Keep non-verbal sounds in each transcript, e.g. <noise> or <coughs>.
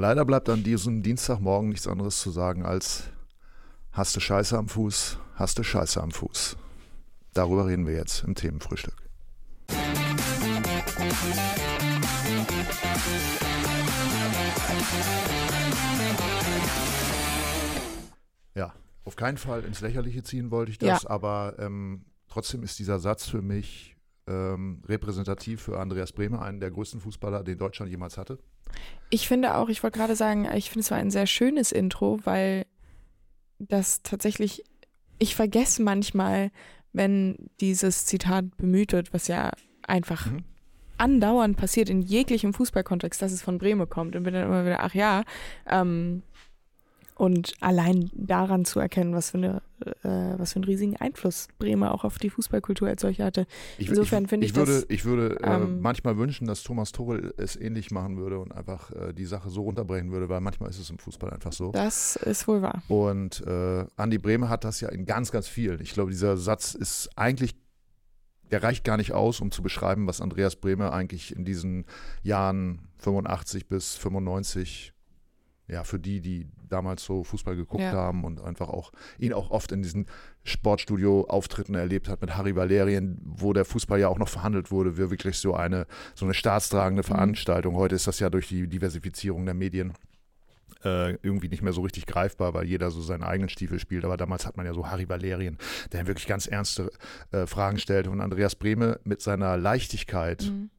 Leider bleibt an diesem Dienstagmorgen nichts anderes zu sagen als hast du Scheiße am Fuß, hast du Scheiße am Fuß. Darüber reden wir jetzt im Themenfrühstück. Ja, auf keinen Fall ins Lächerliche ziehen wollte ich das, ja. aber ähm, trotzdem ist dieser Satz für mich ähm, repräsentativ für Andreas Bremer, einen der größten Fußballer, den Deutschland jemals hatte. Ich finde auch, ich wollte gerade sagen, ich finde es war ein sehr schönes Intro, weil das tatsächlich, ich vergesse manchmal, wenn dieses Zitat bemüht wird, was ja einfach mhm. andauernd passiert in jeglichem Fußballkontext, dass es von Bremen kommt und bin dann immer wieder, ach ja, ähm, und allein daran zu erkennen, was für, eine, äh, was für einen riesigen Einfluss Bremer auch auf die Fußballkultur als solche hatte. Insofern finde ich, ich, würde, das, ich würde äh, ähm, manchmal wünschen, dass Thomas Tuchel es ähnlich machen würde und einfach äh, die Sache so runterbrechen würde, weil manchmal ist es im Fußball einfach so. Das ist wohl wahr. Und äh, Andi Bremer hat das ja in ganz, ganz vielen. Ich glaube, dieser Satz ist eigentlich der reicht gar nicht aus, um zu beschreiben, was Andreas Bremer eigentlich in diesen Jahren 85 bis 95 ja, für die, die damals so Fußball geguckt ja. haben und einfach auch ihn auch oft in diesen Sportstudio-Auftritten erlebt hat mit Harry Valerien, wo der Fußball ja auch noch verhandelt wurde, wie wirklich so eine, so eine staatstragende mhm. Veranstaltung. Mhm. Heute ist das ja durch die Diversifizierung der Medien äh, irgendwie nicht mehr so richtig greifbar, weil jeder so seinen eigenen Stiefel spielt. Aber damals hat man ja so Harry Valerien, der wirklich ganz ernste äh, Fragen stellte. Und Andreas Brehme mit seiner Leichtigkeit, mhm.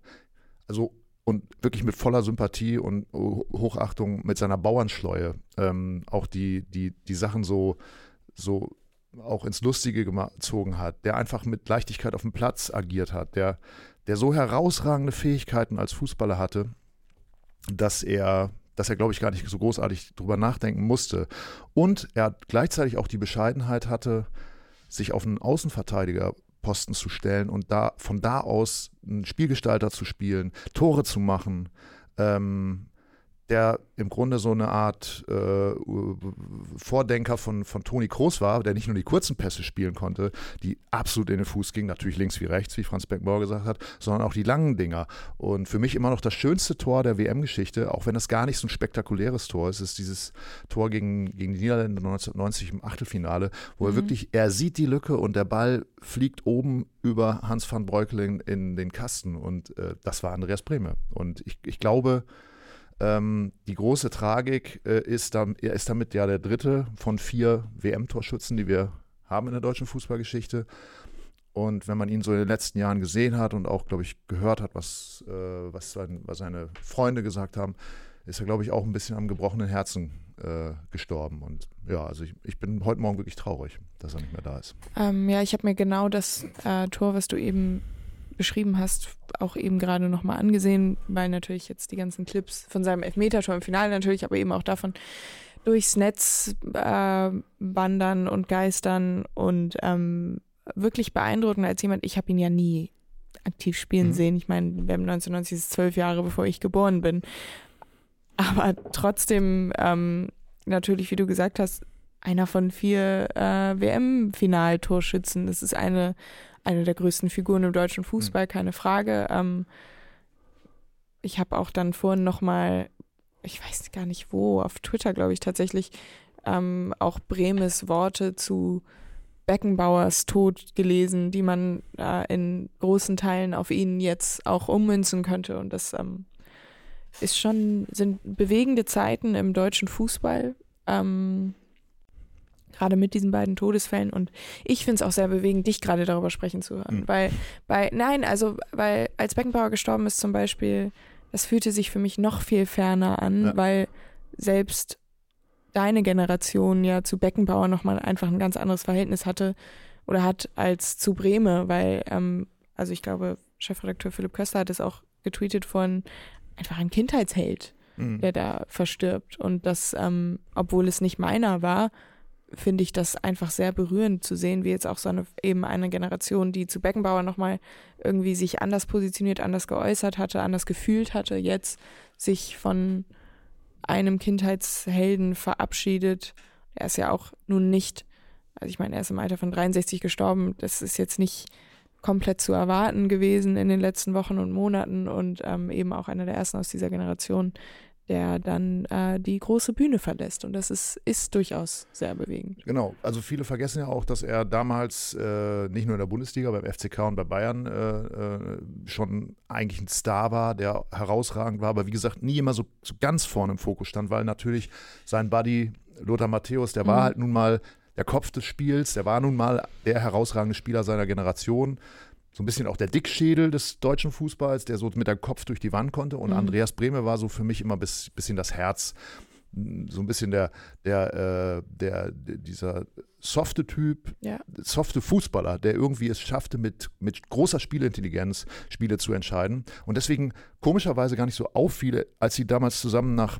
also und wirklich mit voller Sympathie und Hochachtung mit seiner Bauernschleue ähm, auch die, die, die Sachen so, so auch ins Lustige gezogen hat, der einfach mit Leichtigkeit auf dem Platz agiert hat, der, der so herausragende Fähigkeiten als Fußballer hatte, dass er, dass er, glaube ich, gar nicht so großartig drüber nachdenken musste. Und er gleichzeitig auch die Bescheidenheit hatte, sich auf einen Außenverteidiger Posten zu stellen und da von da aus einen Spielgestalter zu spielen, Tore zu machen, ähm, der im Grunde so eine Art äh, Vordenker von, von Toni Kroos war, der nicht nur die kurzen Pässe spielen konnte, die absolut in den Fuß gingen, natürlich links wie rechts, wie Franz Beckenbauer gesagt hat, sondern auch die langen Dinger. Und für mich immer noch das schönste Tor der WM-Geschichte, auch wenn das gar nicht so ein spektakuläres Tor ist, ist dieses Tor gegen, gegen die Niederländer 1990 im Achtelfinale, wo mhm. er wirklich, er sieht die Lücke und der Ball fliegt oben über Hans van Breukelen in den Kasten und äh, das war Andreas Brehme. Und ich, ich glaube, ähm, die große Tragik äh, ist, dann, er ist damit ja der dritte von vier WM-Torschützen, die wir haben in der deutschen Fußballgeschichte. Und wenn man ihn so in den letzten Jahren gesehen hat und auch, glaube ich, gehört hat, was, äh, was, sein, was, seine Freunde gesagt haben, ist er, glaube ich, auch ein bisschen am gebrochenen Herzen äh, gestorben. Und ja, also ich, ich, bin heute Morgen wirklich traurig, dass er nicht mehr da ist. Ähm, ja, ich habe mir genau das äh, Tor, was du eben beschrieben hast, auch eben gerade nochmal angesehen, weil natürlich jetzt die ganzen Clips von seinem Elfmeter-Tor im Finale natürlich, aber eben auch davon durchs Netz äh, wandern und geistern und ähm, wirklich beeindruckend als jemand, ich habe ihn ja nie aktiv spielen mhm. sehen. Ich meine, wir haben 1990 ist zwölf Jahre, bevor ich geboren bin. Aber trotzdem, ähm, natürlich, wie du gesagt hast, einer von vier äh, WM-Finaltorschützen. Das ist eine eine der größten Figuren im deutschen Fußball, mhm. keine Frage. Ähm, ich habe auch dann vorhin nochmal, ich weiß gar nicht wo, auf Twitter, glaube ich, tatsächlich ähm, auch Bremes Worte zu Beckenbauers Tod gelesen, die man äh, in großen Teilen auf ihn jetzt auch ummünzen könnte. Und das ähm, ist schon, sind bewegende Zeiten im deutschen Fußball. Ähm, gerade mit diesen beiden Todesfällen. Und ich finde es auch sehr bewegend, dich gerade darüber sprechen zu hören. Mhm. Weil, bei, nein, also, weil als Beckenbauer gestorben ist zum Beispiel, das fühlte sich für mich noch viel ferner an, ja. weil selbst deine Generation ja zu Beckenbauer nochmal einfach ein ganz anderes Verhältnis hatte oder hat als zu Breme, weil, ähm, also ich glaube, Chefredakteur Philipp Köster hat es auch getweetet von einfach ein Kindheitsheld, mhm. der da verstirbt. Und das, ähm, obwohl es nicht meiner war, finde ich das einfach sehr berührend zu sehen, wie jetzt auch so eine eben eine Generation, die zu Beckenbauer nochmal irgendwie sich anders positioniert, anders geäußert hatte, anders gefühlt hatte, jetzt sich von einem Kindheitshelden verabschiedet. Er ist ja auch nun nicht, also ich meine, er ist im Alter von 63 gestorben. Das ist jetzt nicht komplett zu erwarten gewesen in den letzten Wochen und Monaten und ähm, eben auch einer der ersten aus dieser Generation, der dann äh, die große Bühne verlässt. Und das ist, ist durchaus sehr bewegend. Genau, also viele vergessen ja auch, dass er damals äh, nicht nur in der Bundesliga, beim FCK und bei Bayern äh, äh, schon eigentlich ein Star war, der herausragend war, aber wie gesagt, nie immer so, so ganz vorne im Fokus stand, weil natürlich sein Buddy Lothar Matthäus, der war Mhm. halt nun mal der Kopf des Spiels, der war nun mal der herausragende Spieler seiner Generation. So ein bisschen auch der Dickschädel des deutschen Fußballs, der so mit dem Kopf durch die Wand konnte. Und Mhm. Andreas Brehme war so für mich immer ein bis, bisschen das Herz, so ein bisschen der, der, äh, der, dieser softe Typ, Ja. softe Fußballer, der irgendwie es schaffte, mit, mit großer Spielintelligenz Spiele zu entscheiden. Und deswegen komischerweise gar nicht so auffiel, als sie damals zusammen nach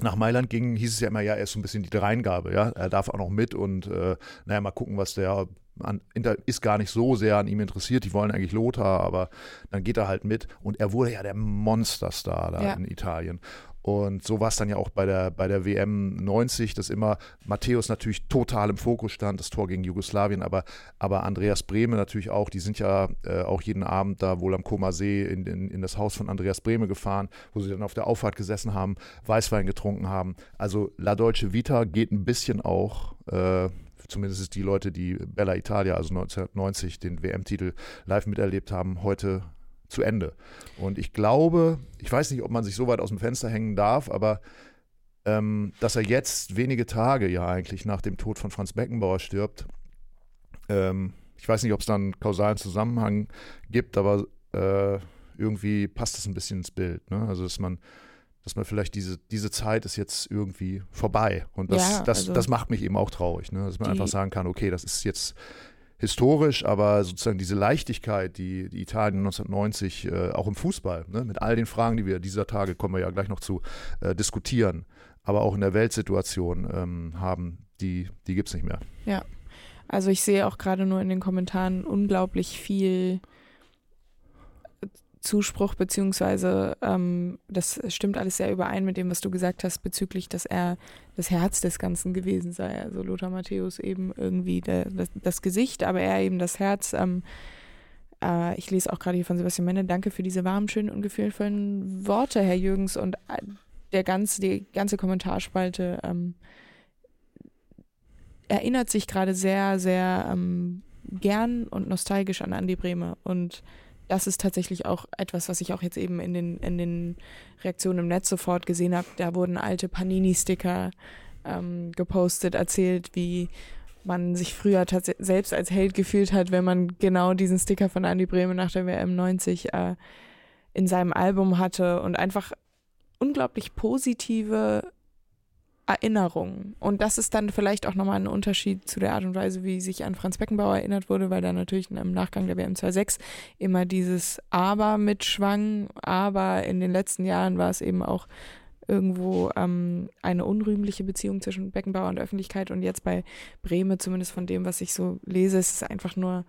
nach Mailand gingen, hieß es ja immer, ja, er ist so ein bisschen die Dreingabe, ja, er darf auch noch mit und äh, naja, mal gucken, was der an, ist gar nicht so sehr an ihm interessiert, die wollen eigentlich Lothar, aber dann geht er halt mit und er wurde ja der Monsterstar da Ja. in Italien. Und so war es dann ja auch bei der, bei der WM 90, dass immer Matthäus natürlich total im Fokus stand, das Tor gegen Jugoslawien, aber, aber Andreas Brehme natürlich auch, die sind ja äh, auch jeden Abend da wohl am Koma See in, in, in das Haus von Andreas Brehme gefahren, wo sie dann auf der Auffahrt gesessen haben, Weißwein getrunken haben. Also La Deutsche Vita geht ein bisschen auch, äh, zumindest die Leute, die Bella Italia, also 1990 den WM-Titel live miterlebt haben, heute zu Ende. Und ich glaube, ich weiß nicht, ob man sich so weit aus dem Fenster hängen darf, aber ähm, dass er jetzt wenige Tage ja eigentlich nach dem Tod von Franz Beckenbauer stirbt, ähm, ich weiß nicht, ob es da einen kausalen Zusammenhang gibt, aber äh, irgendwie passt das ein bisschen ins Bild. Ne? Also, dass man, dass man vielleicht diese, diese Zeit ist jetzt irgendwie vorbei. Und das, Ja, das, also das macht mich eben auch traurig, ne? dass man einfach sagen kann, okay, das ist jetzt historisch, aber sozusagen diese Leichtigkeit, die, die Italien 1990 äh, auch im Fußball, ne, mit all den Fragen, die wir dieser Tage, kommen wir ja gleich noch zu, äh, diskutieren, aber auch in der Weltsituation ähm, haben, die, die gibt es nicht mehr. Also ich sehe auch gerade nur in den Kommentaren unglaublich viel Zuspruch, beziehungsweise ähm, das stimmt alles sehr überein mit dem, was du gesagt hast, bezüglich, dass er das Herz des Ganzen gewesen sei. Also Lothar Matthäus eben irgendwie der, das, das Gesicht, aber er eben das Herz. Ähm, äh, ich lese auch gerade hier von Sebastian Menne, danke für diese warmen, schönen und gefühlvollen Worte, Herr Jürgens. Und äh, der ganze, die ganze Kommentarspalte ähm, erinnert sich gerade sehr, sehr ähm, gern und nostalgisch an Andi Brehme. Und das ist tatsächlich auch etwas, was ich auch jetzt eben in den, in den Reaktionen im Netz sofort gesehen habe. Da wurden alte Panini-Sticker ähm, gepostet, erzählt, wie man sich früher tats- selbst als Held gefühlt hat, wenn man genau diesen Sticker von Andi Brehme nach der WM 90 äh, in seinem Album hatte und einfach unglaublich positive Erinnerungen. Und das ist dann vielleicht auch nochmal ein Unterschied zu der Art und Weise, wie sich an Franz Beckenbauer erinnert wurde, weil da natürlich im Nachgang der WM 26 immer dieses Aber mitschwang. Aber in den letzten Jahren war es eben auch irgendwo ähm, eine unrühmliche Beziehung zwischen Beckenbauer und Öffentlichkeit. Und jetzt bei Breme, zumindest von dem, was ich so lese, ist es einfach nur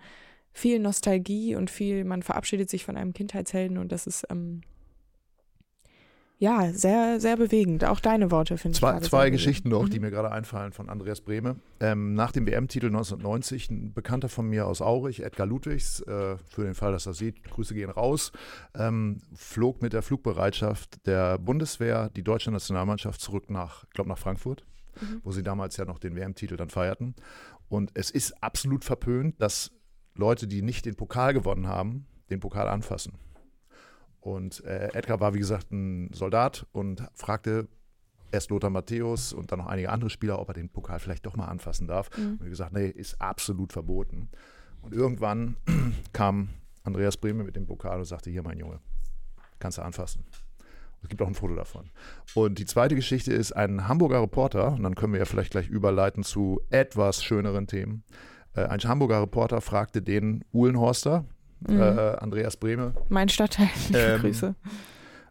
viel Nostalgie und viel, man verabschiedet sich von einem Kindheitshelden und das ist ähm, ja sehr, sehr bewegend. Auch deine Worte finde ich. Zwei, zwei Geschichten noch, bewegend. die Mhm. mir gerade einfallen von Andreas Brehme. Ähm, nach dem WM-Titel 1990, ein Bekannter von mir aus Aurich, Edgar Ludwigs, äh, für den Fall, dass er sieht, Grüße gehen raus, ähm, flog mit der Flugbereitschaft der Bundeswehr die deutsche Nationalmannschaft zurück nach, ich glaube, nach Frankfurt, Mhm. wo sie damals ja noch den WM-Titel dann feierten. Und es ist absolut verpönt, dass Leute, die nicht den Pokal gewonnen haben, den Pokal anfassen. Und äh, Edgar war, wie gesagt, ein Soldat und fragte erst Lothar Matthäus und dann noch einige andere Spieler, ob er den Pokal vielleicht doch mal anfassen darf. Mhm. Und gesagt, nee, ist absolut verboten. Und irgendwann <clears throat> kam Andreas Brehme mit dem Pokal und sagte, hier mein Junge, kannst du anfassen. Es gibt auch ein Foto davon. Und die zweite Geschichte ist ein Hamburger Reporter, und dann können wir ja vielleicht gleich überleiten zu etwas schöneren Themen. Äh, ein Hamburger Reporter fragte den Uhlenhorster, Mhm. äh, Andreas Brehme, mein Stadtteil. <laughs> Ähm, Grüße.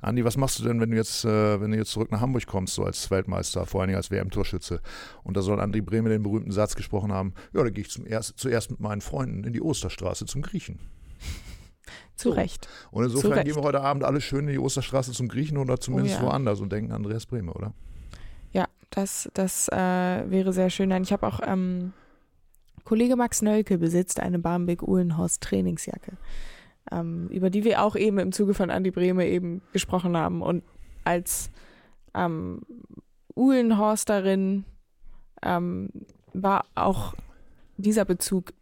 Andi, was machst du denn, wenn du jetzt, äh, wenn du jetzt zurück nach Hamburg kommst, so als Weltmeister, vor allen Dingen als WM-Torschütze? Und da soll Andi Brehme den berühmten Satz gesprochen haben: Ja, da gehe ich zum erst, zuerst mit meinen Freunden in die Osterstraße zum Griechen. <laughs> Zu so. Recht. Und insofern Recht. gehen wir heute Abend alle schön in die Osterstraße zum Griechen oder zumindest Oh ja. woanders und denken an Andreas Brehme, oder? Ja, das, das äh, wäre sehr schön. Ich habe auch, ähm, Kollege Max Nölke besitzt eine Barmbek-Uhlenhorst Trainingsjacke, ähm, über die wir auch eben im Zuge von Andi Brehme eben gesprochen haben. Und als ähm, Uhlenhorst darin, ähm, war auch dieser Bezug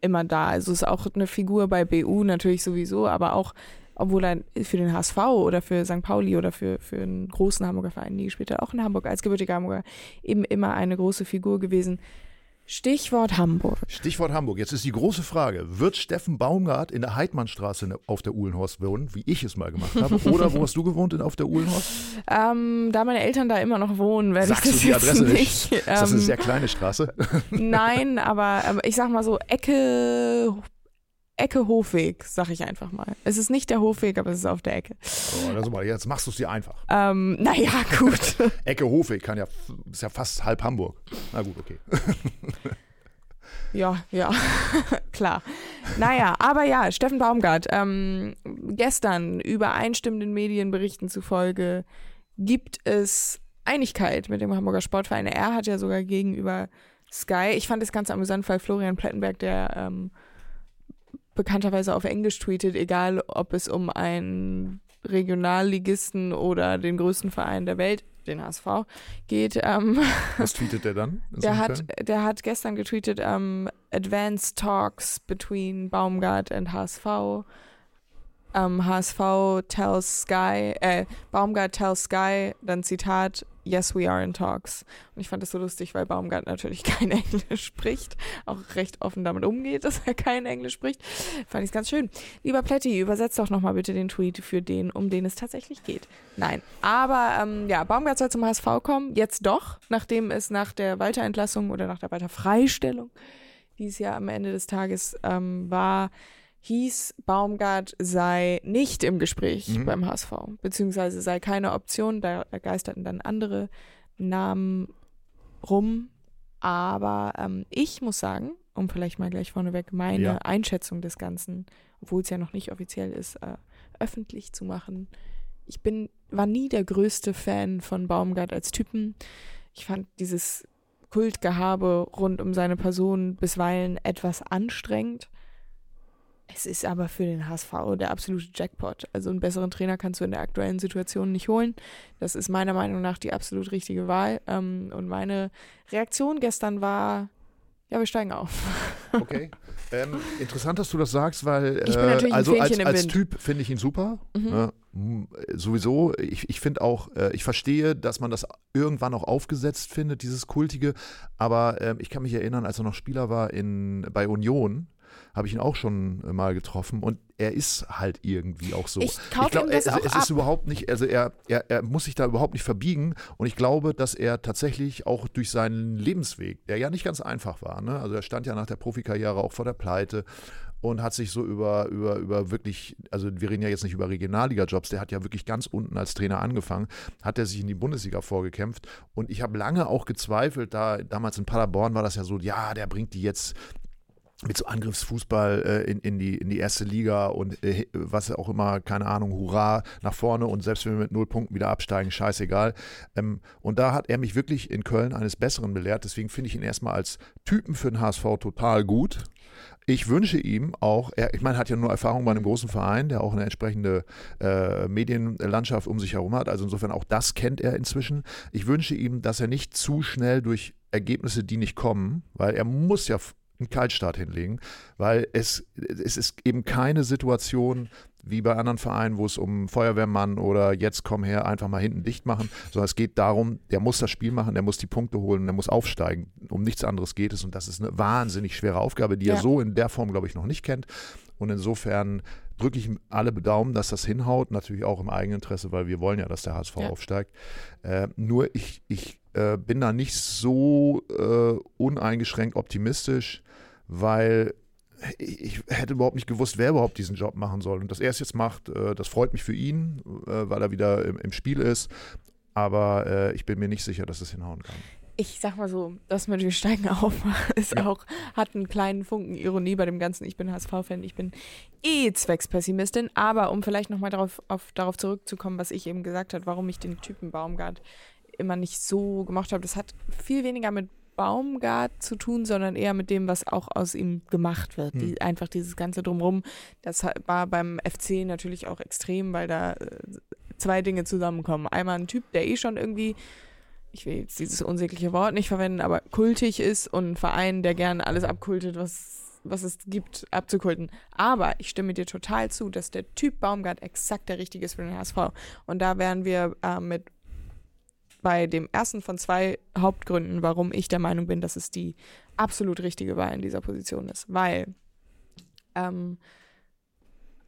immer da. Also ist auch eine Figur bei BU natürlich sowieso, aber auch, obwohl er für den HSV oder für St. Pauli oder für, für einen großen Hamburger Verein nie gespielt hat, auch in Hamburg als gebürtiger Hamburger eben immer eine große Figur gewesen. Stichwort Hamburg. Stichwort Hamburg. Jetzt ist die große Frage: Wird Steffen Baumgart in der Heidmannstraße auf der Uhlenhorst wohnen, wie ich es mal gemacht habe? Oder wo hast du gewohnt in, auf der Uhlenhorst? <laughs> Ähm, da meine Eltern da immer noch wohnen, werde ich Sagst du das die Adresse nicht? nicht. Ist das eine ähm, sehr kleine Straße? Nein, aber ähm, ich sag mal so, Ecke, Ecke Hofweg, sag ich einfach mal. Es ist nicht der Hofweg, aber es ist auf der Ecke. Oh, also mal, jetzt machst du es dir einfach. Ähm, naja, <laughs> gut. Ecke Hofweg kann ja, ist ja fast halb Hamburg. Na gut, okay. ja, ja, <laughs> klar. Naja, aber ja, Steffen Baumgart, ähm, gestern übereinstimmenden Medienberichten zufolge gibt es Einigkeit mit dem Hamburger Sportverein. Er hat ja sogar gegenüber Sky, ich fand das ganz amüsant, weil Florian Plettenberg, der ähm, bekannterweise auf Englisch tweetet, egal ob es um einen Regionalligisten oder den größten Verein der Welt, den HSV, geht. Ähm, <laughs> Was tweetet der dann? der, hat, der hat gestern getweetet, ähm, Advanced Talks between Baumgart and HSV. Ähm, HSV tells Sky, äh, Baumgart tells Sky, dann Zitat, yes, we are in talks. Und ich fand das so lustig, weil Baumgart natürlich <laughs> kein Englisch spricht, auch recht offen damit umgeht, dass er kein Englisch spricht. Fand ich ganz schön. Lieber Pletti, übersetzt doch nochmal bitte den Tweet für den, um den es tatsächlich geht. Nein, aber ähm, ja, Baumgart soll zum HSV kommen, jetzt doch, nachdem es nach der Weiterentlassung oder nach der Weiterfreistellung, die es ja am Ende des Tages ähm, war, hieß, Baumgart sei nicht im Gespräch Mhm. beim HSV, beziehungsweise sei keine Option, da geisterten dann andere Namen rum. Aber ähm, ich muss sagen, um vielleicht mal gleich vorneweg meine Ja. Einschätzung des Ganzen, obwohl es ja noch nicht offiziell ist, äh, öffentlich zu machen. Ich bin, war nie der größte Fan von Baumgart als Typen. Ich fand dieses Kultgehabe rund um seine Person bisweilen etwas anstrengend. Es ist aber für den HSV der absolute Jackpot. Also einen besseren Trainer kannst du in der aktuellen Situation nicht holen. Das ist meiner Meinung nach die absolut richtige Wahl. Ähm, und meine Reaktion gestern war, ja, wir steigen auf. <laughs> Okay. Ähm, interessant, dass du das sagst, weil Ich bin äh, also als, als. Typ finde ich ihn super. Mhm. Ne? M- Sowieso, ich, ich finde auch, äh, ich verstehe, dass man das irgendwann auch aufgesetzt findet, dieses Kultige. Aber ähm, ich kann mich erinnern, als er noch Spieler war in, bei Union, habe ich ihn auch schon äh, mal getroffen und er ist halt irgendwie auch so. Ich kaufe glaub, ihm das es, auch es ist überhaupt nicht, also er, er, er muss sich da überhaupt nicht verbiegen und ich glaube, dass er tatsächlich auch durch seinen Lebensweg, der ja nicht ganz einfach war, ne? also er stand ja nach der Profikarriere auch vor der Pleite und hat sich so über, über, über wirklich, also wir reden ja jetzt nicht über Regionalliga-Jobs, der hat ja wirklich ganz unten als Trainer angefangen, hat er sich in die Bundesliga vorgekämpft und ich habe lange auch gezweifelt, da damals in Paderborn war das ja so, ja, der bringt die jetzt mit so Angriffsfußball äh, in, in, die, in die erste Liga und äh, was auch immer, keine Ahnung, hurra, nach vorne und selbst wenn wir mit null Punkten wieder absteigen, scheißegal. Ähm, und da hat er mich wirklich in Köln eines Besseren belehrt, deswegen finde ich ihn erstmal als Typen für den HSV total gut. Ich wünsche ihm auch, er, ich meine, hat ja nur Erfahrung bei einem großen Verein, der auch eine entsprechende äh, Medienlandschaft um sich herum hat. Also insofern auch das kennt er inzwischen. Ich wünsche ihm, dass er nicht zu schnell durch Ergebnisse, die nicht kommen, weil er muss ja einen Kaltstart hinlegen, weil es, es ist eben keine Situation wie bei anderen Vereinen, wo es um Feuerwehrmann oder jetzt komm her, einfach mal hinten dicht machen, sondern es geht darum, der muss das Spiel machen, der muss die Punkte holen, der muss aufsteigen. Um nichts anderes geht es und das ist eine wahnsinnig schwere Aufgabe, die Ja. er so in der Form, glaube ich, noch nicht kennt. Und insofern drücke ich alle Daumen, dass das hinhaut, natürlich auch im Eigeninteresse, weil wir wollen ja, dass der HSV Ja. aufsteigt. Äh, nur ich, ich äh, bin da nicht so äh, uneingeschränkt optimistisch, weil ich, hätte überhaupt nicht gewusst, wer überhaupt diesen Job machen soll. Und dass er es jetzt macht, äh, das freut mich für ihn, äh, weil er wieder im, Spiel ist. Aber äh, ich bin mir nicht sicher, dass es hinhauen kann. Ich sag mal so, das mit wir steigen <laughs> auf ist Ja. auch, hat einen kleinen Funken Ironie bei dem Ganzen. Ich bin HSV-Fan, ich bin eh Zweckspessimistin, aber um vielleicht nochmal darauf, auf, darauf zurückzukommen, was ich eben gesagt habe, warum ich den Typen Baumgart immer nicht so gemocht habe, das hat viel weniger mit Baumgart zu tun, sondern eher mit dem, was auch aus ihm gemacht wird. Hm. Die, einfach dieses ganze Drumrum, das war beim FC natürlich auch extrem, weil da äh, zwei Dinge zusammenkommen. Einmal ein Typ, der eh schon irgendwie, ich will jetzt dieses unsägliche Wort nicht verwenden, aber kultig ist und ein Verein, der gerne alles abkultet, was was es gibt, abzukulten. Aber ich stimme dir total zu, dass der Typ Baumgart exakt der richtige ist für den HSV. Und da wären wir äh, mit bei dem ersten von zwei Hauptgründen, warum ich der Meinung bin, dass es die absolut richtige Wahl in dieser Position ist. Weil ähm,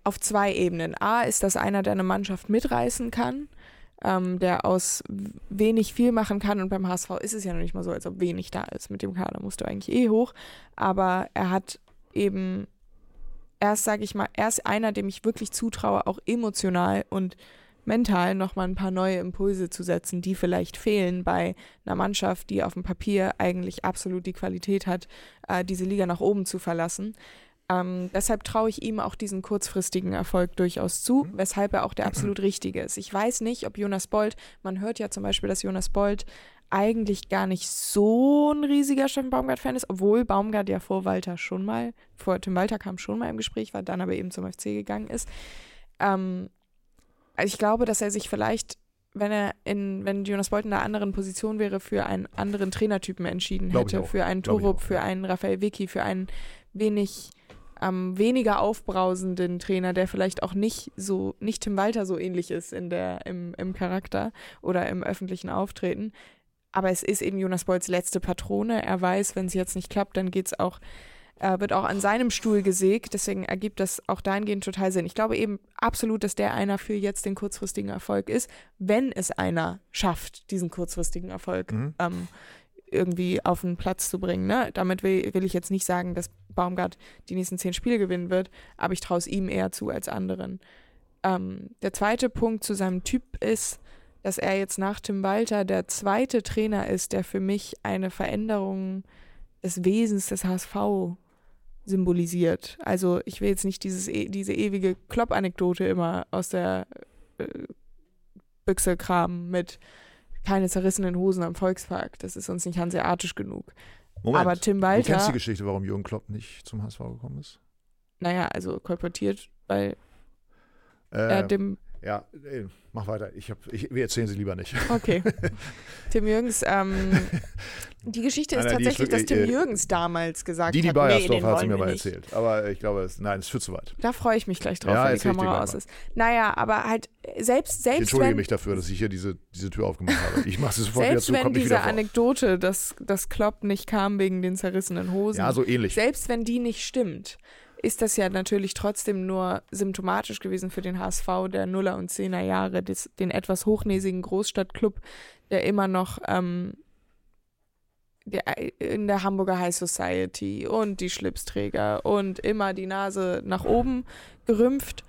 auf zwei Ebenen. A ist das einer, der eine Mannschaft mitreißen kann, ähm, der aus wenig viel machen kann. Und beim HSV ist es ja noch nicht mal so, als ob wenig da ist. Mit dem Kader musst du eigentlich eh hoch. Aber er hat eben, er ist, sage ich mal, er ist einer, dem ich wirklich zutraue, auch emotional und mental nochmal ein paar neue Impulse zu setzen, die vielleicht fehlen bei einer Mannschaft, die auf dem Papier eigentlich absolut die Qualität hat, äh, diese Liga nach oben zu verlassen. Ähm, deshalb traue ich ihm auch diesen kurzfristigen Erfolg durchaus zu, mhm. weshalb er auch der absolut richtige ist. Ich weiß nicht, ob Jonas Bold, man hört ja zum Beispiel, dass Jonas Bold eigentlich gar nicht so ein riesiger Steffen Baumgart-Fan ist, obwohl Baumgart ja vor Walter schon mal, vor Tim Walter kam schon mal im Gespräch, war dann aber eben zum FC gegangen ist. Ähm, also ich glaube, dass er sich vielleicht, wenn er in, wenn Jonas Bolt in einer anderen Position wäre, für einen anderen Trainertypen entschieden hätte, für einen Torup, für einen Raphael Vicky, für einen wenig ähm, weniger aufbrausenden Trainer, der vielleicht auch nicht so, nicht Tim Walter so ähnlich ist in der, im, im Charakter oder im öffentlichen Auftreten. Aber es ist eben Jonas Bolts letzte Patrone. Er weiß, wenn es jetzt nicht klappt, dann geht es auch äh, wird auch an seinem Stuhl gesägt. Deswegen ergibt das auch dahingehend total Sinn. Ich glaube eben absolut, dass der einer für jetzt den kurzfristigen Erfolg ist, wenn es einer schafft, diesen kurzfristigen Erfolg mhm. ähm, irgendwie auf den Platz zu bringen. Ne? Damit will, will ich jetzt nicht sagen, dass Baumgart die nächsten zehn Spiele gewinnen wird, aber ich traue es ihm eher zu als anderen. Ähm, der zweite Punkt zu seinem Typ ist, dass er jetzt nach Tim Walter der zweite Trainer ist, der für mich eine Veränderung des Wesens des HSV symbolisiert. Also ich will jetzt nicht dieses, e, diese ewige Klopp-Anekdote immer aus der äh, Büchse kramen mit keine zerrissenen Hosen am Volkspark. Das ist uns nicht hanseatisch genug. Moment, Aber Tim Walter. Du kennst die Geschichte, warum Jürgen Klopp nicht zum HSV gekommen ist? Naja, also kolportiert, weil äh, er dem ja, mach weiter. Ich hab, ich, wir erzählen sie lieber nicht. Okay. <laughs> Tim Jürgens, ähm, die Geschichte ist nein, nein, tatsächlich, ist wirklich, dass Tim äh, Jürgens damals gesagt Didi hat, Beiersdorf nee, hat sie mir mal erzählt. Aber ich glaube, es, nein, es führt zu weit. Da freue ich mich gleich drauf, ja, wenn die Kamera aus ist. Naja, aber halt selbst, selbst Ich entschuldige wenn, mich dafür, dass ich hier diese, diese Tür aufgemacht habe. Ich mache sie sofort selbst wieder zu, wenn diese Anekdote, dass, dass Klopp nicht kam wegen den zerrissenen Hosen. Ja, so ähnlich. Selbst wenn die nicht stimmt, ist das ja natürlich trotzdem nur symptomatisch gewesen für den HSV der Nuller und Zehner Jahre, des, den etwas hochnäsigen Großstadtclub, der immer noch ähm, der, in der Hamburger High Society und die Schlipsträger und immer die Nase nach oben gerümpft.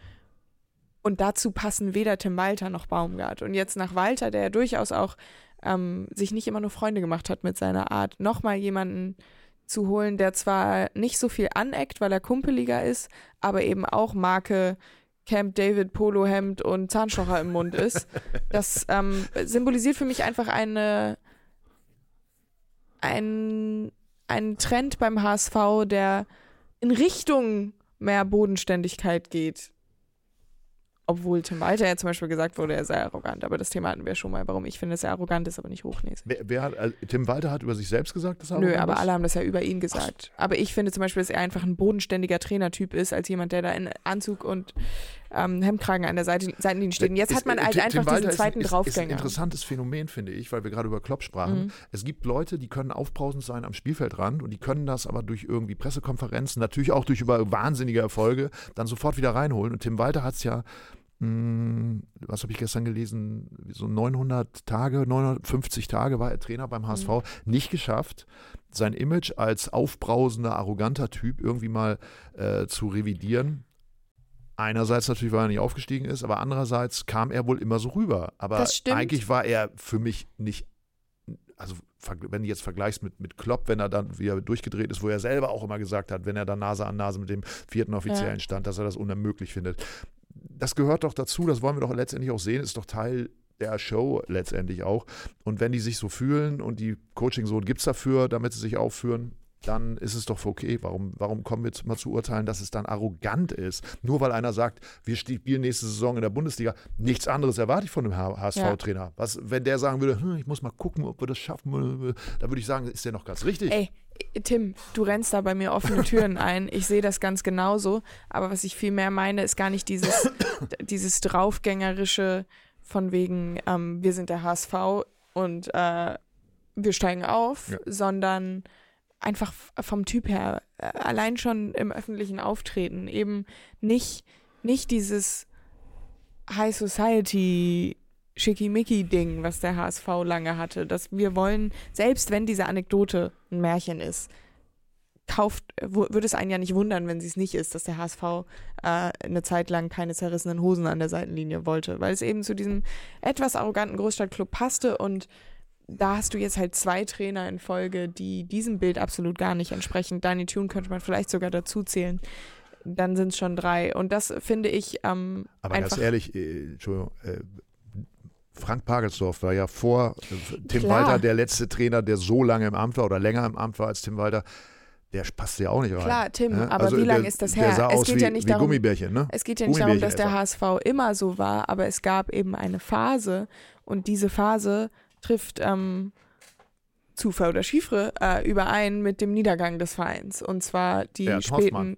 Und dazu passen weder Tim Walter noch Baumgart. Und jetzt nach Walter, der ja durchaus auch ähm, sich nicht immer nur Freunde gemacht hat mit seiner Art, nochmal jemanden zu holen, der zwar nicht so viel aneckt, weil er kumpeliger ist, aber eben auch Marke Camp David Polohemd und Zahnstocher im Mund ist. <laughs> Das ähm, symbolisiert für mich einfach eine ein, ein Trend beim HSV, der in Richtung mehr Bodenständigkeit geht. Obwohl Tim Walter ja zum Beispiel gesagt wurde, er sei arrogant. Aber das Thema hatten wir schon mal, warum ich finde, dass er arrogant ist, aber nicht hochnäsig. Wer, wer hat, also Tim Walter hat über sich selbst gesagt, dass er arrogant Nö, aber ist? alle haben das ja über ihn gesagt. Ach. Aber ich finde zum Beispiel, dass er einfach ein bodenständiger Trainertyp ist, als jemand, der da in Anzug und ähm, Hemdkragen an der Seite, Seitenlinie steht. Und jetzt ist, hat man halt Tim, einfach Tim diesen zweiten ist, Draufgänger. Das ist ein interessantes Phänomen, finde ich, weil wir gerade über Klopp sprachen. Mhm. Es gibt Leute, die können aufbrausend sein am Spielfeldrand und die können das aber durch irgendwie Pressekonferenzen, natürlich auch durch über wahnsinnige Erfolge, dann sofort wieder reinholen. Und Tim Walter hat es ja was habe ich gestern gelesen, so 900 Tage, 950 Tage war er Trainer beim HSV, mhm. nicht geschafft, sein Image als aufbrausender, arroganter Typ irgendwie mal äh, zu revidieren. Einerseits natürlich, weil er nicht aufgestiegen ist, aber andererseits kam er wohl immer so rüber. Aber eigentlich war er für mich nicht, also wenn du jetzt vergleichst mit, mit Klopp, wenn er dann wieder durchgedreht ist, wo er selber auch immer gesagt hat, wenn er dann Nase an Nase mit dem vierten Offiziellen ja. stand, dass er das unermöglich findet das gehört doch dazu, das wollen wir doch letztendlich auch sehen, ist doch Teil der Show letztendlich auch. Und wenn die sich so fühlen und die Coaching-Sohn gibt es dafür, damit sie sich aufführen, dann ist es doch okay. Warum, warum kommen wir jetzt mal zu urteilen, dass es dann arrogant ist? Nur weil einer sagt, wir spielen nächste Saison in der Bundesliga. Nichts anderes erwarte ich von einem HSV-Trainer. Ja. Was, wenn der sagen würde, hm, ich muss mal gucken, ob wir das schaffen, dann würde ich sagen, ist der noch ganz richtig. Ey, Tim, du rennst da bei mir offene Türen ein. Ich sehe das ganz genauso. Aber was ich viel mehr meine, ist gar nicht dieses, <coughs> dieses draufgängerische von wegen, ähm, wir sind der HSV und äh, wir steigen auf, ja. sondern einfach vom Typ her, äh, allein schon im öffentlichen Auftreten, eben nicht, nicht dieses High Society Schickimicki-Ding, was der HSV lange hatte, dass wir wollen, selbst wenn diese Anekdote ein Märchen ist, kauft, würde es einen ja nicht wundern, wenn sie es nicht ist, dass der HSV äh, eine Zeit lang keine zerrissenen Hosen an der Seitenlinie wollte, weil es eben zu diesem etwas arroganten Großstadtclub passte und da hast du jetzt halt zwei Trainer in Folge, die diesem Bild absolut gar nicht entsprechen. Danny Tune könnte man vielleicht sogar dazu zählen. Dann sind es schon drei. Und das finde ich. Ähm, Aber ganz ehrlich, äh, Entschuldigung, äh, Frank Pagelsdorf war ja vor äh, Tim Klar. Walter der letzte Trainer, der so lange im Amt war oder länger im Amt war als Tim Walter. Der passt ja auch nicht rein. Klar, Tim, ne? aber also wie lange ist das her? es geht wie, ja nicht darum, Gummibärchen, ne? Es geht ja nicht darum, dass der HSV immer so war, aber es gab eben eine Phase und diese Phase trifft ähm, Zufall oder Chiffre äh, überein mit dem Niedergang des Vereins. Und zwar die ja, späten. Hoffmann.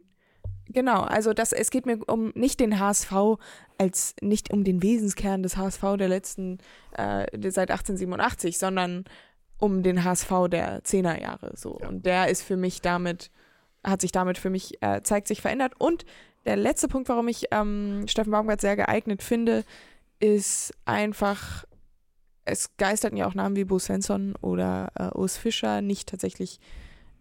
Genau, also das, es geht mir um nicht den HSV als nicht um den Wesenskern des HSV der letzten, äh, seit 1887, sondern um den HSV der Zehnerjahre. So. Ja. Und der ist für mich damit, hat sich damit für mich, äh, zeigt sich verändert. Und der letzte Punkt, warum ich ähm, Steffen Baumgart sehr geeignet finde, ist einfach es geisterten ja auch Namen wie Bo Svensson oder äh, Urs Fischer nicht tatsächlich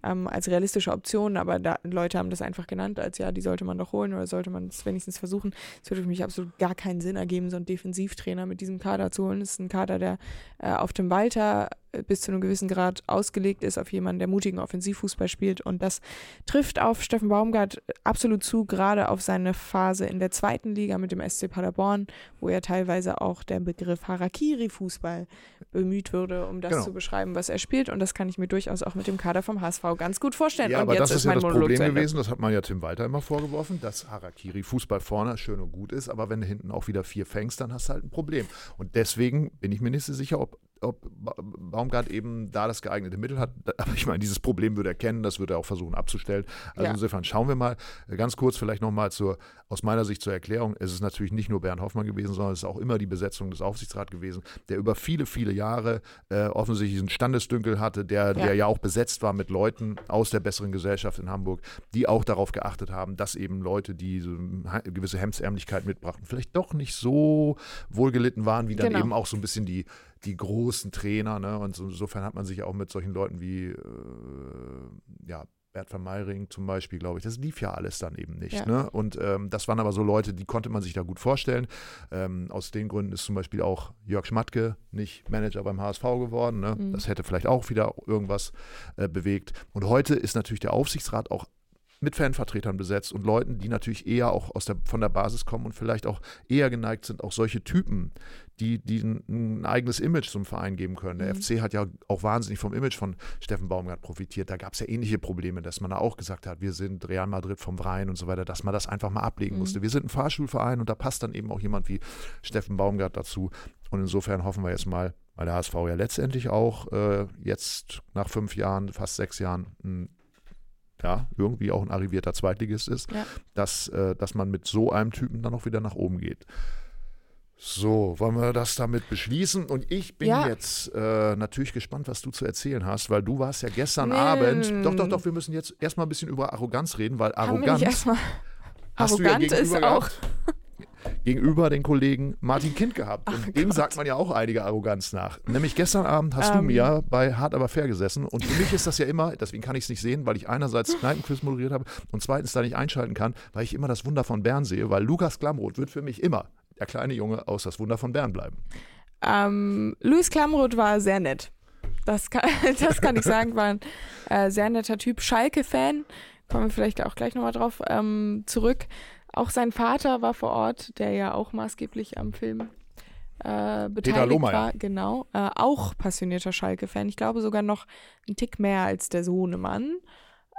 ähm, als realistische Option, aber da, Leute haben das einfach genannt, als ja, die sollte man doch holen oder sollte man es wenigstens versuchen. Es würde für mich absolut gar keinen Sinn ergeben, so einen Defensivtrainer mit diesem Kader zu holen. Es ist ein Kader, der äh, auf dem Walter bis zu einem gewissen Grad ausgelegt ist auf jemanden, der mutigen Offensivfußball spielt. Und das trifft auf Steffen Baumgart absolut zu, gerade auf seine Phase in der zweiten Liga mit dem SC Paderborn, wo ja teilweise auch der Begriff Harakiri-Fußball bemüht würde, um das genau. zu beschreiben, was er spielt. Und das kann ich mir durchaus auch mit dem Kader vom HSV ganz gut vorstellen. Ja, und aber das ist, ist ja das Monolog Problem gewesen, das hat man ja Tim Walter immer vorgeworfen, dass Harakiri-Fußball vorne schön und gut ist, aber wenn du hinten auch wieder vier fängst, dann hast du halt ein Problem. Und deswegen bin ich mir nicht so sicher, ob ob Baumgart eben da das geeignete Mittel hat. Aber ich meine, dieses Problem würde er kennen, das würde er auch versuchen abzustellen. Also ja. insofern schauen wir mal. Ganz kurz vielleicht nochmal zur, aus meiner Sicht zur Erklärung. Es ist natürlich nicht nur Bernd Hoffmann gewesen, sondern es ist auch immer die Besetzung des Aufsichtsrats gewesen, der über viele, viele Jahre äh, offensichtlich einen Standesdünkel hatte, der ja. der ja auch besetzt war mit Leuten aus der besseren Gesellschaft in Hamburg, die auch darauf geachtet haben, dass eben Leute, die so eine gewisse Hemdsärmlichkeit mitbrachten, vielleicht doch nicht so wohlgelitten waren, wie dann genau. eben auch so ein bisschen die die großen Trainer. Ne? Und so, insofern hat man sich auch mit solchen Leuten wie äh, ja, Bert van Meiring zum Beispiel, glaube ich, das lief ja alles dann eben nicht. Ja. Ne? Und ähm, das waren aber so Leute, die konnte man sich da gut vorstellen. Ähm, aus den Gründen ist zum Beispiel auch Jörg Schmatke nicht Manager beim HSV geworden. Ne? Mhm. Das hätte vielleicht auch wieder irgendwas äh, bewegt. Und heute ist natürlich der Aufsichtsrat auch mit Fanvertretern besetzt und Leuten, die natürlich eher auch aus der, von der Basis kommen und vielleicht auch eher geneigt sind, auch solche Typen, die, die ein, ein eigenes Image zum Verein geben können. Der mhm. FC hat ja auch wahnsinnig vom Image von Steffen Baumgart profitiert. Da gab es ja ähnliche Probleme, dass man da auch gesagt hat, wir sind Real Madrid vom Rhein und so weiter, dass man das einfach mal ablegen mhm. musste. Wir sind ein Fahrschulverein und da passt dann eben auch jemand wie Steffen Baumgart dazu. Und insofern hoffen wir jetzt mal, weil der HSV ja letztendlich auch äh, jetzt nach fünf Jahren, fast sechs Jahren, ein ja, irgendwie auch ein arrivierter Zweitligist ist, ja. dass, äh, dass man mit so einem Typen dann auch wieder nach oben geht. So, wollen wir das damit beschließen? Und ich bin ja. jetzt äh, natürlich gespannt, was du zu erzählen hast, weil du warst ja gestern nee. Abend. Doch, doch, doch, wir müssen jetzt erstmal ein bisschen über Arroganz reden, weil Arroganz. Hast Arrogant du ja ist auch gegenüber den Kollegen Martin Kind gehabt. Und Ach dem Gott. sagt man ja auch einige Arroganz nach. Nämlich gestern Abend hast um. du ähm. mir bei Hart aber fair gesessen. Und für mich ist das ja immer, deswegen kann ich es nicht sehen, weil ich einerseits Kneipenquiz moderiert habe und zweitens da nicht einschalten kann, weil ich immer das Wunder von Bern sehe, weil Lukas Klamroth wird für mich immer der kleine Junge aus das Wunder von Bern bleiben. Ähm, Luis Klamroth war sehr nett. Das kann, <laughs> das kann ich sagen, war ein äh, sehr netter Typ. Schalke-Fan, kommen wir vielleicht auch gleich nochmal drauf ähm, zurück. Auch sein Vater war vor Ort, der ja auch maßgeblich am Film äh, beteiligt war. Genau. Äh, auch passionierter Schalke-Fan. Ich glaube sogar noch ein Tick mehr als der Sohnemann.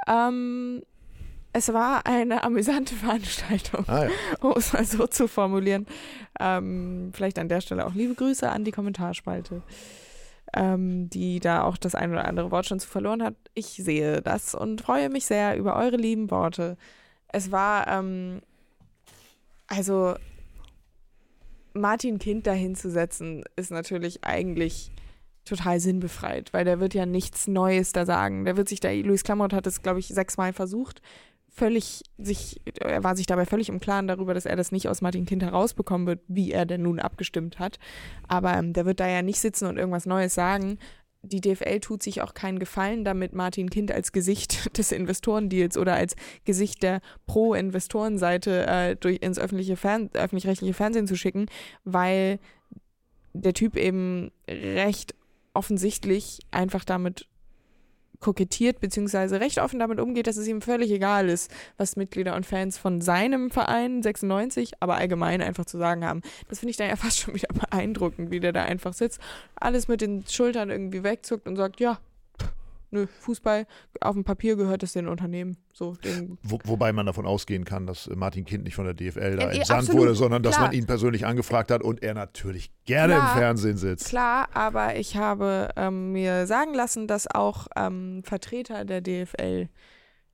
Ähm, es war eine amüsante <laughs> Veranstaltung, Ah, ja. um es mal so zu formulieren. Ähm, vielleicht an der Stelle auch liebe Grüße an die Kommentarspalte, ähm, die da auch das ein oder andere Wort schon zu verloren hat. Ich sehe das und freue mich sehr über eure lieben Worte. Es war, ähm, also Martin Kind dahin zu setzen, ist natürlich eigentlich total sinnbefreit, weil der wird ja nichts Neues da sagen. Der wird sich da, Luis Klamroth hat es, glaube ich, sechsmal versucht, völlig sich, er war sich dabei völlig im Klaren darüber, dass er das nicht aus Martin Kind herausbekommen wird, wie er denn nun abgestimmt hat. Aber ähm, der wird da ja nicht sitzen und irgendwas Neues sagen. Die DFL tut sich auch keinen Gefallen damit, Martin Kind als Gesicht <laughs> des Investorendeals oder als Gesicht der Pro-Investorenseite äh, durch ins öffentliche Fern öffentlich-rechtliche Fernsehen zu schicken, weil der Typ eben recht offensichtlich einfach damit kokettiert, beziehungsweise recht offen damit umgeht, dass es ihm völlig egal ist, was Mitglieder und Fans von seinem Verein 96, aber allgemein einfach zu sagen haben. Das finde ich dann ja <laughs> fast schon wieder beeindruckend, wie der da einfach sitzt, alles mit den Schultern irgendwie wegzuckt und sagt, ja, nö, Fußball, auf dem Papier gehört es den Unternehmen. So, Wo, wobei man davon ausgehen kann, dass äh, Martin Kind nicht von der DFL da Ja, entsandt absolut, wurde, sondern dass klar. man ihn persönlich angefragt hat und er natürlich gerne Klar. im Fernsehen sitzt. Klar, aber ich habe ähm, mir sagen lassen, dass auch ähm, Vertreter der DFL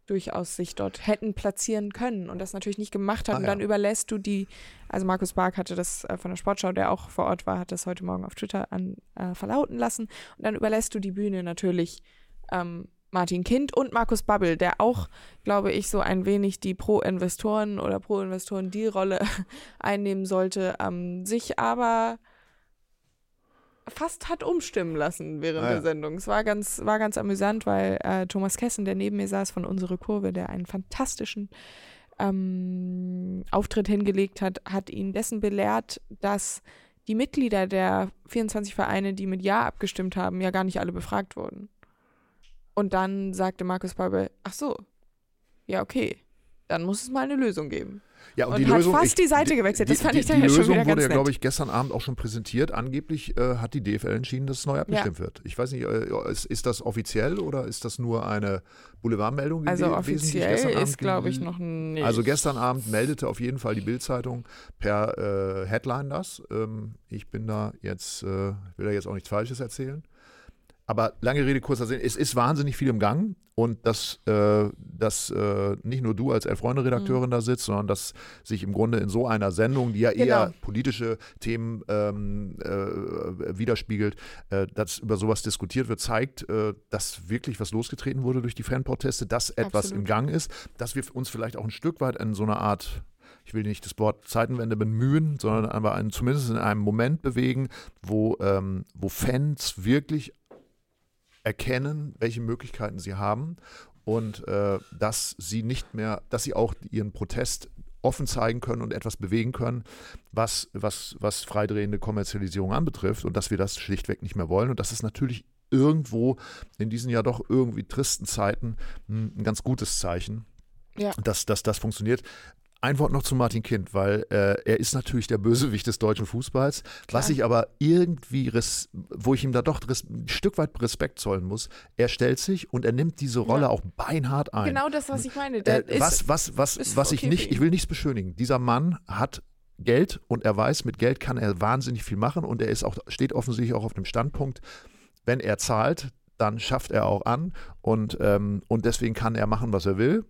durchaus sich dort hätten platzieren können und das natürlich nicht gemacht hat. Ah, und ja. dann überlässt du die, also Markus Bark hatte das äh, von der Sportschau, der auch vor Ort war, hat das heute Morgen auf Twitter an, äh, verlauten lassen. Und dann überlässt du die Bühne natürlich ähm, Martin Kind und Markus Babbel, der auch, glaube ich, so ein wenig die Pro-Investoren oder Pro-Investoren-Deal-Rolle <laughs> einnehmen sollte, ähm, sich aber fast hat umstimmen lassen während Ah, ja. der Sendung. Es war ganz, war ganz amüsant, weil äh, Thomas Kessen, der neben mir saß von Unsere Kurve, der einen fantastischen ähm, Auftritt hingelegt hat, hat ihn dessen belehrt, dass die Mitglieder der 24 Vereine, die mit Ja abgestimmt haben, ja gar nicht alle befragt wurden. Und dann sagte Markus Babbel, ach so, ja okay, dann muss es mal eine Lösung geben. Ja, und, Und die hat Lösung, fast die Seite gewechselt. Das fand die, ich dann die ja schon Lösung wieder wurde ganz ja, nett. glaube ich, gestern Abend auch schon präsentiert. Angeblich äh, hat die DFL entschieden, dass es neu abgestimmt wird. Ich weiß nicht, äh, ist, ist das offiziell oder ist das nur eine Boulevardmeldung Also die ich offiziell ist, glaube ich, noch nicht. Also gestern Abend meldete auf jeden Fall die Bildzeitung per äh, Headline das. Ähm, ich bin da jetzt, äh, will da jetzt auch nichts Falsches erzählen. Aber lange Rede, kurzer Sinn, es ist wahnsinnig viel im Gang und dass, äh, dass äh, nicht nur du als Elf-Freunde-Redakteurin da sitzt, sondern dass sich im Grunde in so einer Sendung, die ja eher Genau. politische Themen ähm, äh, widerspiegelt, äh, dass über sowas diskutiert wird, zeigt, äh, dass wirklich was losgetreten wurde durch die Fanproteste, dass etwas Absolut. im Gang ist, dass wir uns vielleicht auch ein Stück weit in so einer Art ich will nicht das Wort Zeitenwende bemühen, sondern aber einen, zumindest in einem Moment bewegen, wo, ähm, wo Fans wirklich erkennen, welche Möglichkeiten sie haben und äh, dass sie nicht mehr, dass sie auch ihren Protest offen zeigen können und etwas bewegen können, was, was, was freidrehende Kommerzialisierung anbetrifft und dass wir das schlichtweg nicht mehr wollen. Und das ist natürlich irgendwo in diesen ja doch irgendwie tristen Zeiten ein ganz gutes Zeichen, Ja. dass, dass das funktioniert. Ein Wort noch zu Martin Kind, weil äh, er ist natürlich der Bösewicht des deutschen Fußballs, was ich aber irgendwie, res, wo ich ihm da doch ein Stück weit Respekt zollen muss. Er stellt sich und er nimmt diese Rolle Ja. auch beinhart ein. Genau das, was ich meine. Äh, ist, was was, was, was ich okay nicht, ich will nichts beschönigen. Dieser Mann hat Geld und er weiß, mit Geld kann er wahnsinnig viel machen und er ist auch, steht offensichtlich auch auf dem Standpunkt, wenn er zahlt, dann schafft er auch an und, ähm, und deswegen kann er machen, was er will.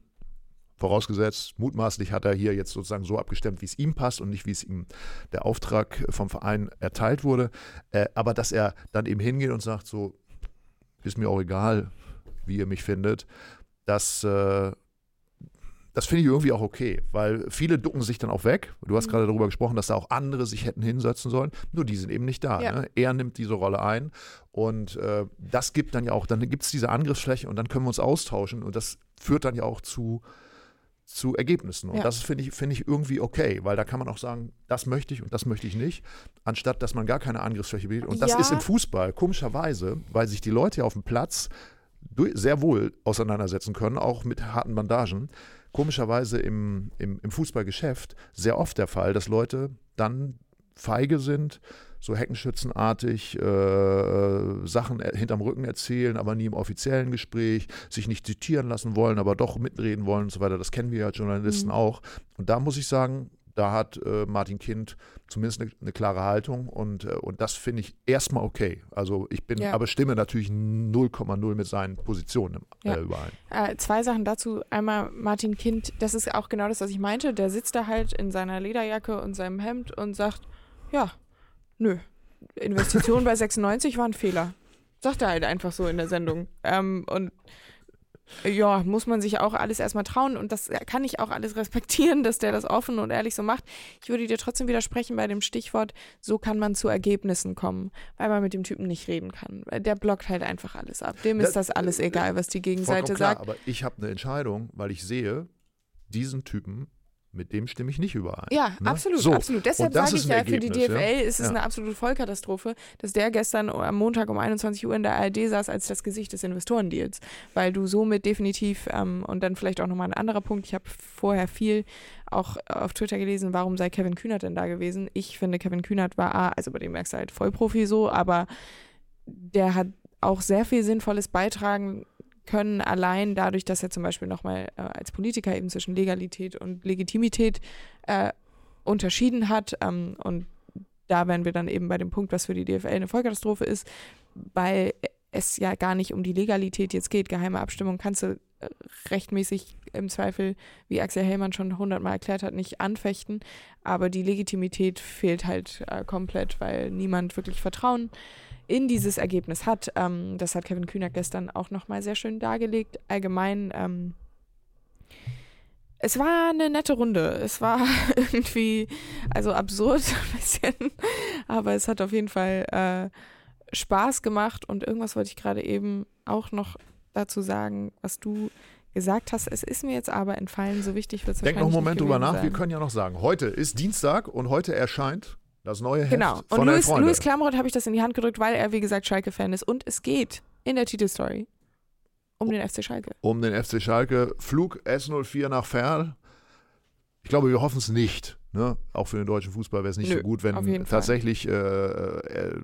Vorausgesetzt, mutmaßlich hat er hier jetzt sozusagen so abgestimmt, wie es ihm passt und nicht, wie es ihm der Auftrag vom Verein erteilt wurde. Äh, aber dass er dann eben hingeht und sagt, so, ist mir auch egal, wie ihr mich findet, das, äh, das finde ich irgendwie auch okay, weil viele ducken sich dann auch weg. Du hast Mhm. gerade darüber gesprochen, dass da auch andere sich hätten hinsetzen sollen. Nur die sind eben nicht da. Ja. Ne? Er nimmt diese Rolle ein und äh, das gibt dann ja auch, dann gibt es diese Angriffsfläche und dann können wir uns austauschen und das führt dann ja auch zu, zu Ergebnissen. Und Ja. das finde ich, finde ich irgendwie okay, weil da kann man auch sagen, das möchte ich und das möchte ich nicht, anstatt dass man gar keine Angriffsfläche bietet. Und das Ja. ist im Fußball komischerweise, weil sich die Leute ja auf dem Platz sehr wohl auseinandersetzen können, auch mit harten Bandagen. Komischerweise im, im, im Fußballgeschäft sehr oft der Fall, dass Leute dann feige sind, so heckenschützenartig äh, Sachen hinterm Rücken erzählen, aber nie im offiziellen Gespräch, sich nicht zitieren lassen wollen, aber doch mitreden wollen und so weiter. Das kennen wir ja Journalisten mhm. auch. Und da muss ich sagen, da hat äh, Martin Kind zumindest eine, eine klare Haltung und, äh, und das finde ich erstmal okay. Also ich bin, ja. aber stimme natürlich 0,0 mit seinen Positionen äh, ja. überein. Äh, zwei Sachen dazu. Einmal Martin Kind, das ist auch genau das, was ich meinte. Der sitzt da halt in seiner Lederjacke und seinem Hemd und sagt, ja, nö, Investition bei 96 war ein Fehler. Sagt er halt einfach so in der Sendung. Ähm, und ja, muss man sich auch alles erstmal trauen und das kann ich auch alles respektieren, dass der das offen und ehrlich so macht. Ich würde dir trotzdem widersprechen bei dem Stichwort, so kann man zu Ergebnissen kommen, weil man mit dem Typen nicht reden kann. Der blockt halt einfach alles ab. Dem ist das alles egal, was die Gegenseite klar, sagt. Aber ich habe eine Entscheidung, weil ich sehe, diesen Typen mit dem stimme ich nicht überein. Ja, ne? absolut, so. absolut. Deshalb sage ich ja, für die DFL ja? ist es ja. eine absolute Vollkatastrophe, dass der gestern am Montag um 21 Uhr in der ARD saß als das Gesicht des Investorendeals. Weil du somit definitiv, ähm, und dann vielleicht auch nochmal ein anderer Punkt, ich habe vorher viel auch auf Twitter gelesen, warum sei Kevin Kühnert denn da gewesen? Ich finde, Kevin Kühnert war, A, also bei dem merkst du halt Vollprofi so, aber der hat auch sehr viel Sinnvolles beitragen können, allein dadurch, dass er zum Beispiel nochmal äh, als Politiker eben zwischen Legalität und Legitimität äh, unterschieden hat. Ähm, und da wären wir dann eben bei dem Punkt, was für die DFL eine Vollkatastrophe ist, weil es ja gar nicht um die Legalität jetzt geht. Geheime Abstimmung kannst du äh, rechtmäßig im Zweifel, wie Axel Hellmann schon hundertmal erklärt hat, nicht anfechten. Aber die Legitimität fehlt halt äh, komplett, weil niemand wirklich Vertrauen äh, in dieses Ergebnis hat. Ähm, das hat Kevin Kühner gestern auch nochmal sehr schön dargelegt. Allgemein, ähm, es war eine nette Runde. Es war <laughs> irgendwie, also absurd <laughs> ein bisschen, aber es hat auf jeden Fall äh, Spaß gemacht und irgendwas wollte ich gerade eben auch noch dazu sagen, was du gesagt hast. Es ist mir jetzt aber entfallen, so wichtig wird es Denk noch einen Moment drüber nach. Sein. Wir können ja noch sagen, heute ist Dienstag und heute erscheint das neue Heft genau. von und Louis, Louis Klamroth habe ich das in die Hand gedrückt, weil er, wie gesagt, Schalke-Fan ist. Und es geht in der Titelstory um den FC Schalke. Um den FC Schalke. Flug S04 nach Ferl. Ich glaube, wir hoffen es nicht. Ne? Auch für den deutschen Fußball wäre es nicht Nö, so gut, wenn tatsächlich äh, äh,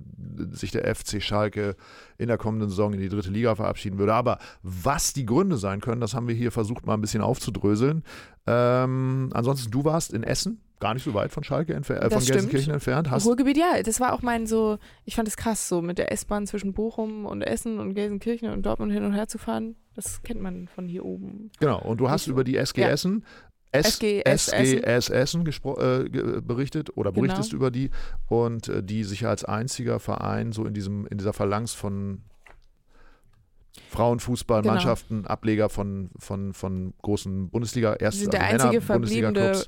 sich der FC Schalke in der kommenden Saison in die dritte Liga verabschieden würde. Aber was die Gründe sein können, das haben wir hier versucht mal ein bisschen aufzudröseln. Ähm, ansonsten, du warst in Essen gar nicht so weit von Schalke entfer äh, von Gelsenkirchen entfernt. Hast Ruhrgebiet, ja, das war auch mein so, ich fand es krass, so mit der S-Bahn zwischen Bochum und Essen und Gelsenkirchen und Dortmund hin und her zu fahren. Das kennt man von hier oben. Genau, und du hast so. über die SG ja. Essen SGS, SGS Essen äh, berichtet oder genau. berichtest genau. über die und äh, die sich als einziger Verein so in diesem in dieser Phalanx von Frauenfußballmannschaften, genau. Ableger von, von, von großen Bundesliga, erst also der einzige verbliebene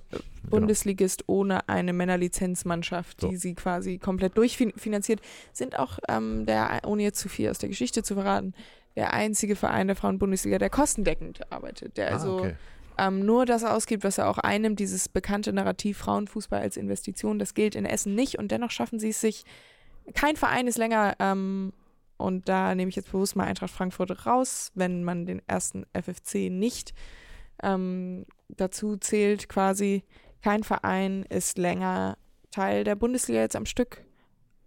Bundesligist genau. ohne eine Männerlizenzmannschaft, die so. sie quasi komplett durchfinanziert, sind auch ähm, der, ohne jetzt zu viel aus der Geschichte zu verraten, der einzige Verein der Frauenbundesliga, der kostendeckend arbeitet, der ah, also okay. ähm, nur das ausgibt, was er auch einnimmt, dieses bekannte Narrativ Frauenfußball als Investition, das gilt in Essen nicht und dennoch schaffen sie es sich, kein Verein ist länger ähm, und da nehme ich jetzt bewusst mal Eintracht Frankfurt raus, wenn man den ersten FFC nicht ähm, dazu zählt, quasi. Kein Verein ist länger Teil der Bundesliga jetzt am Stück,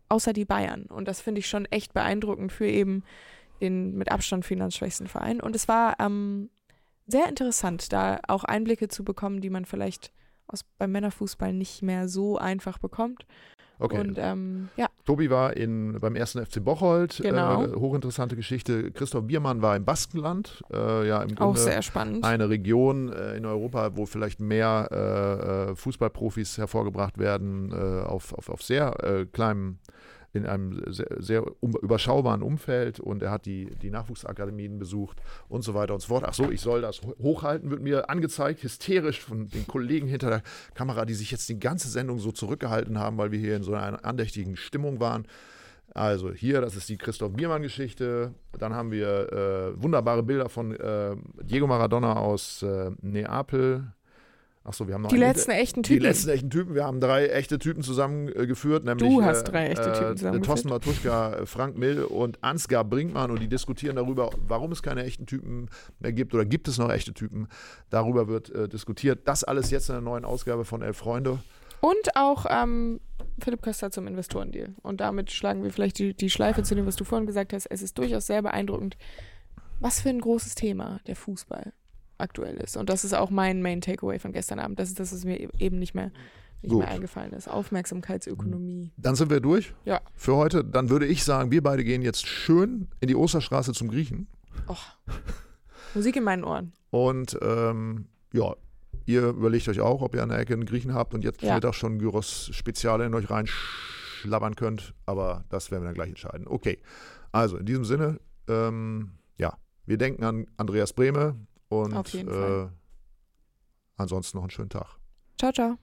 außer die Bayern. Und das finde ich schon echt beeindruckend für eben den mit Abstand finanzschwächsten Verein. Und es war ähm, sehr interessant, da auch Einblicke zu bekommen, die man vielleicht aus, beim Männerfußball nicht mehr so einfach bekommt. Okay. Und ähm, ja. Tobi war in, beim ersten FC Bocholt. Genau. Äh, hochinteressante Geschichte. Christoph Biermann war im Baskenland. Äh, ja, im Grunde Auch sehr spannend. Eine Region äh, in Europa, wo vielleicht mehr äh, äh, Fußballprofis hervorgebracht werden, äh, auf, auf, auf sehr kleinem in einem sehr, sehr überschaubaren Umfeld und er hat die, die Nachwuchsakademien besucht und so weiter und so fort. Ach so, ich soll das hochhalten, wird mir angezeigt, hysterisch von den Kollegen hinter der Kamera, die sich jetzt die ganze Sendung so zurückgehalten haben, weil wir hier in so einer andächtigen Stimmung waren. Also hier, das ist die Christoph Biermann-Geschichte. Dann haben wir äh, wunderbare Bilder von äh, Diego Maradona aus äh, Neapel. Achso, wir haben noch die letzten echten Typen. Die letzten echten Typen. Wir haben drei echte Typen zusammengeführt, nämlich du hast drei echte äh, Typen zusammengeführt. Thorsten Matuschka, Frank Mill und Ansgar Brinkmann und die diskutieren darüber, warum es keine echten Typen mehr gibt oder gibt es noch echte Typen. Darüber wird äh, diskutiert. Das alles jetzt in der neuen Ausgabe von Elf Freunde. Und auch ähm, Philipp Köster zum Investorendeal. Und damit schlagen wir vielleicht die, die Schleife zu dem, was du vorhin gesagt hast. Es ist durchaus sehr beeindruckend, was für ein großes Thema der Fußball aktuell ist. Und das ist auch mein Main Takeaway von gestern Abend. Das ist das, was mir eben nicht mehr, nicht Gut. mehr eingefallen ist. Aufmerksamkeitsökonomie. Dann sind wir durch Ja. für heute. Dann würde ich sagen, wir beide gehen jetzt schön in die Osterstraße zum Griechen. Och. Musik in meinen Ohren. Und ähm, ja, ihr überlegt euch auch, ob ihr an der Ecke einen Griechen habt und jetzt Ja. Mittag schon Gyros Speziale in euch reinschlabbern könnt. Aber das werden wir dann gleich entscheiden. Okay, also in diesem Sinne, ähm, ja, wir denken an Andreas Brehme und Auf jeden äh, Fall. ansonsten noch einen schönen Tag. Ciao, ciao.